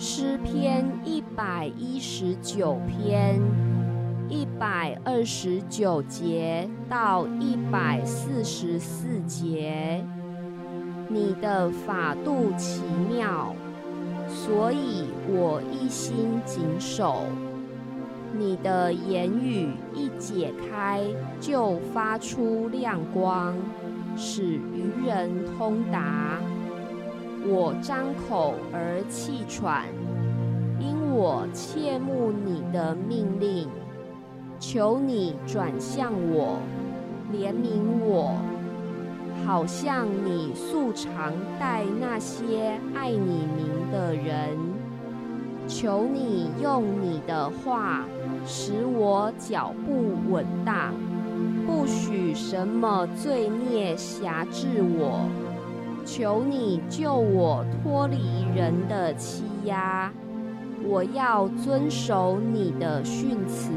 诗篇一百一十九篇一百二十九节到一百四十四节。你的法度奇妙，所以我一心谨守。你的言语一解开，就发出亮光，使愚人通达。我张口而气喘，因我切慕你的命令。求你转向我，怜悯我，好像你素常待那些爱你名的人。求你用你的话使我脚步稳当，不许什么罪孽辖制我。求你救我脱离人的欺压，我要遵守你的训词。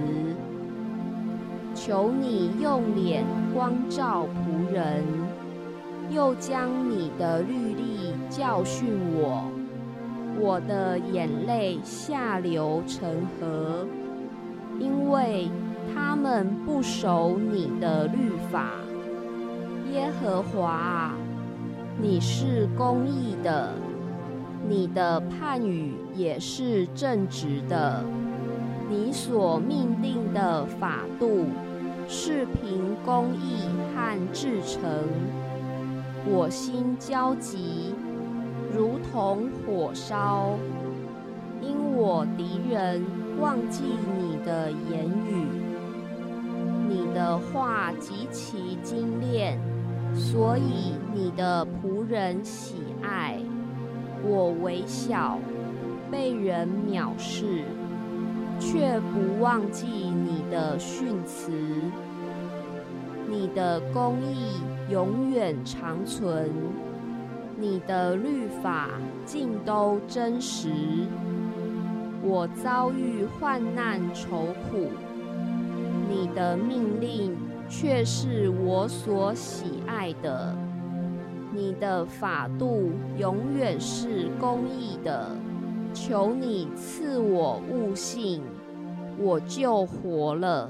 求你用脸光照仆人，又将你的律例教训我。我的眼泪下流成河，因为他们不守你的律法。耶和华！你是公义的，你的判语也是正直的。你所命定的法度是凭公义和至诚。我心焦急，如同火烧，因我敌人忘记你的言语。你的话极其精。所以你的仆人喜爱我微小，被人藐视，却不忘记你的训词。你的公义永远长存，你的律法尽都真实。我遭遇患难愁苦，你的命令。却是我所喜爱的，你的法度永远是公义的。求你赐我悟性，我就活了。